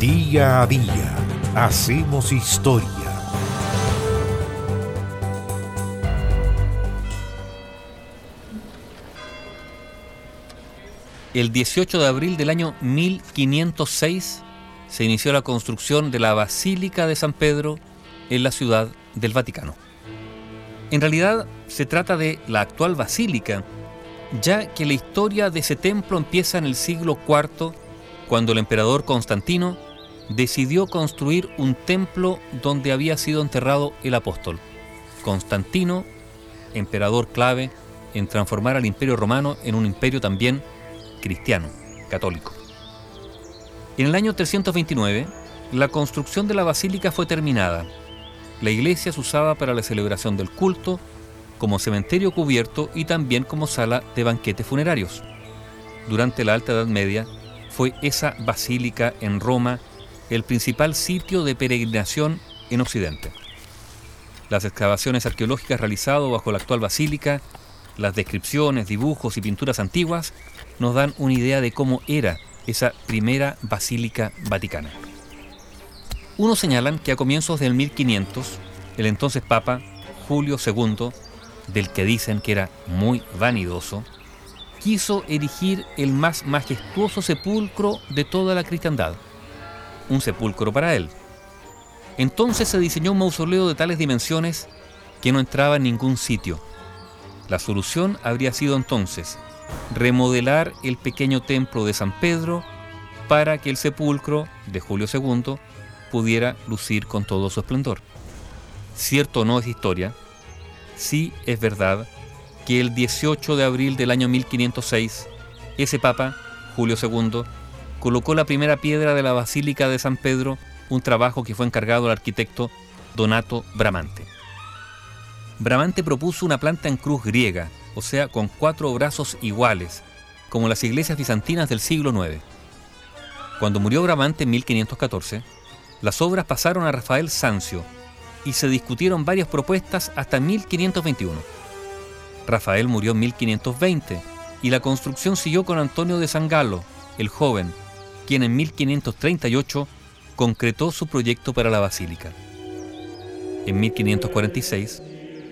Día a día hacemos historia. El 18 de abril del año 1506 se inició la construcción de la Basílica de San Pedro en la ciudad del Vaticano. En realidad se trata de la actual basílica, ya que la historia de ese templo empieza en el siglo IV, cuando el emperador Constantino decidió construir un templo donde había sido enterrado el apóstol. Constantino, emperador clave en transformar al imperio romano en un imperio también cristiano, católico. En el año 329, la construcción de la basílica fue terminada. La iglesia se usaba para la celebración del culto, como cementerio cubierto y también como sala de banquetes funerarios. Durante la Alta Edad Media, fue esa basílica en Roma el principal sitio de peregrinación en Occidente. Las excavaciones arqueológicas realizadas bajo la actual basílica, las descripciones, dibujos y pinturas antiguas nos dan una idea de cómo era esa primera basílica vaticana. Unos señalan que a comienzos del 1500, el entonces Papa Julio II, del que dicen que era muy vanidoso, quiso erigir el más majestuoso sepulcro de toda la cristiandad, un sepulcro para él. Entonces se diseñó un mausoleo de tales dimensiones que no entraba en ningún sitio. La solución habría sido entonces remodelar el pequeño templo de San Pedro para que el sepulcro de Julio II pudiera lucir con todo su esplendor. Cierto no es historia, sí es verdad que el 18 de abril del año 1506, ese papa, Julio II, colocó la primera piedra de la Basílica de San Pedro, un trabajo que fue encargado al arquitecto Donato Bramante. Bramante propuso una planta en cruz griega, o sea, con cuatro brazos iguales, como las iglesias bizantinas del siglo IX. Cuando murió Bramante en 1514, las obras pasaron a Rafael Sancio y se discutieron varias propuestas hasta 1521. Rafael murió en 1520 y la construcción siguió con Antonio de San Galo, el joven, quien en 1538 concretó su proyecto para la basílica. En 1546,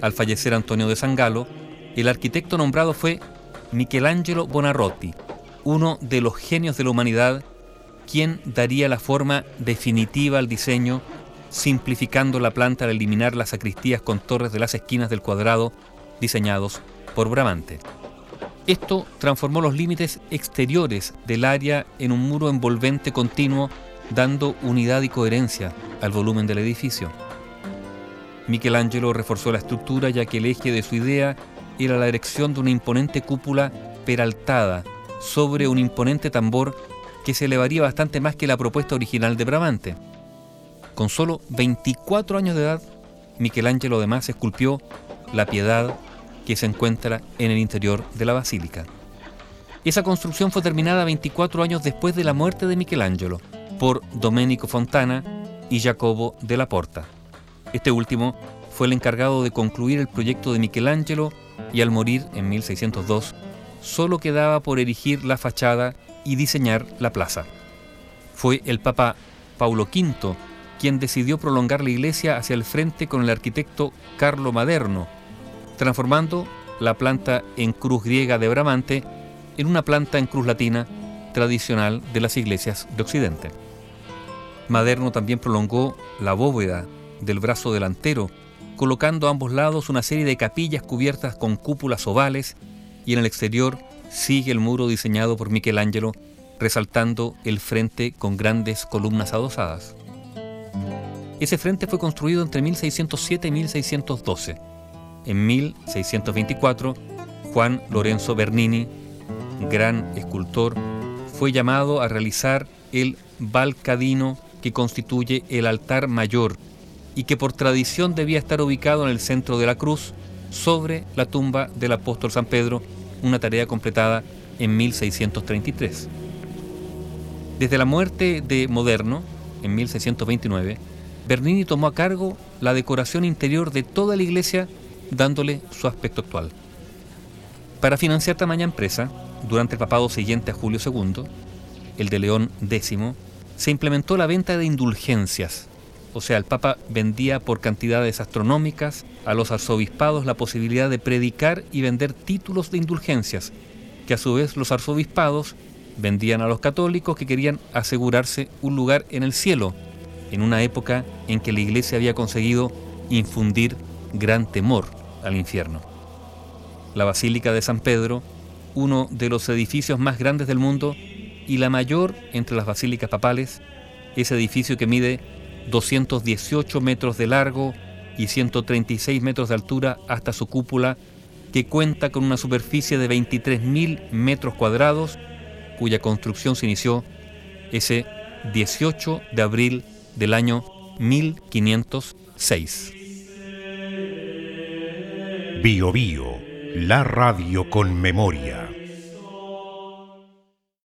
al fallecer Antonio de San Galo, el arquitecto nombrado fue Michelangelo Bonarroti, uno de los genios de la humanidad, quien daría la forma definitiva al diseño, simplificando la planta al eliminar las sacristías con torres de las esquinas del cuadrado diseñados por Bramante. Esto transformó los límites exteriores del área en un muro envolvente continuo, dando unidad y coherencia al volumen del edificio. Michelangelo reforzó la estructura ya que el eje de su idea era la erección de una imponente cúpula peraltada sobre un imponente tambor que se elevaría bastante más que la propuesta original de Bramante. Con solo 24 años de edad, Michelangelo además esculpió la piedad que se encuentra en el interior de la basílica. Esa construcción fue terminada 24 años después de la muerte de Michelangelo por Domenico Fontana y Jacobo de la Porta. Este último fue el encargado de concluir el proyecto de Michelangelo y al morir en 1602 solo quedaba por erigir la fachada y diseñar la plaza. Fue el Papa Paulo V quien decidió prolongar la iglesia hacia el frente con el arquitecto Carlo Maderno, transformando la planta en cruz griega de Bramante en una planta en cruz latina tradicional de las iglesias de Occidente. Maderno también prolongó la bóveda del brazo delantero, colocando a ambos lados una serie de capillas cubiertas con cúpulas ovales y en el exterior sigue el muro diseñado por Michelangelo, resaltando el frente con grandes columnas adosadas. Ese frente fue construido entre 1607 y 1612 en 1624, Juan Lorenzo Bernini, gran escultor, fue llamado a realizar el balcadino que constituye el altar mayor y que por tradición debía estar ubicado en el centro de la cruz, sobre la tumba del apóstol San Pedro, una tarea completada en 1633. Desde la muerte de Moderno, en 1629, Bernini tomó a cargo la decoración interior de toda la iglesia dándole su aspecto actual. Para financiar tamaña empresa, durante el papado siguiente a Julio II, el de León X, se implementó la venta de indulgencias, o sea, el Papa vendía por cantidades astronómicas a los arzobispados la posibilidad de predicar y vender títulos de indulgencias, que a su vez los arzobispados vendían a los católicos que querían asegurarse un lugar en el cielo, en una época en que la Iglesia había conseguido infundir gran temor al infierno. La Basílica de San Pedro, uno de los edificios más grandes del mundo y la mayor entre las basílicas papales, ese edificio que mide 218 metros de largo y 136 metros de altura hasta su cúpula, que cuenta con una superficie de 23.000 metros cuadrados, cuya construcción se inició ese 18 de abril del año 1506. Bio Bio, la radio con memoria.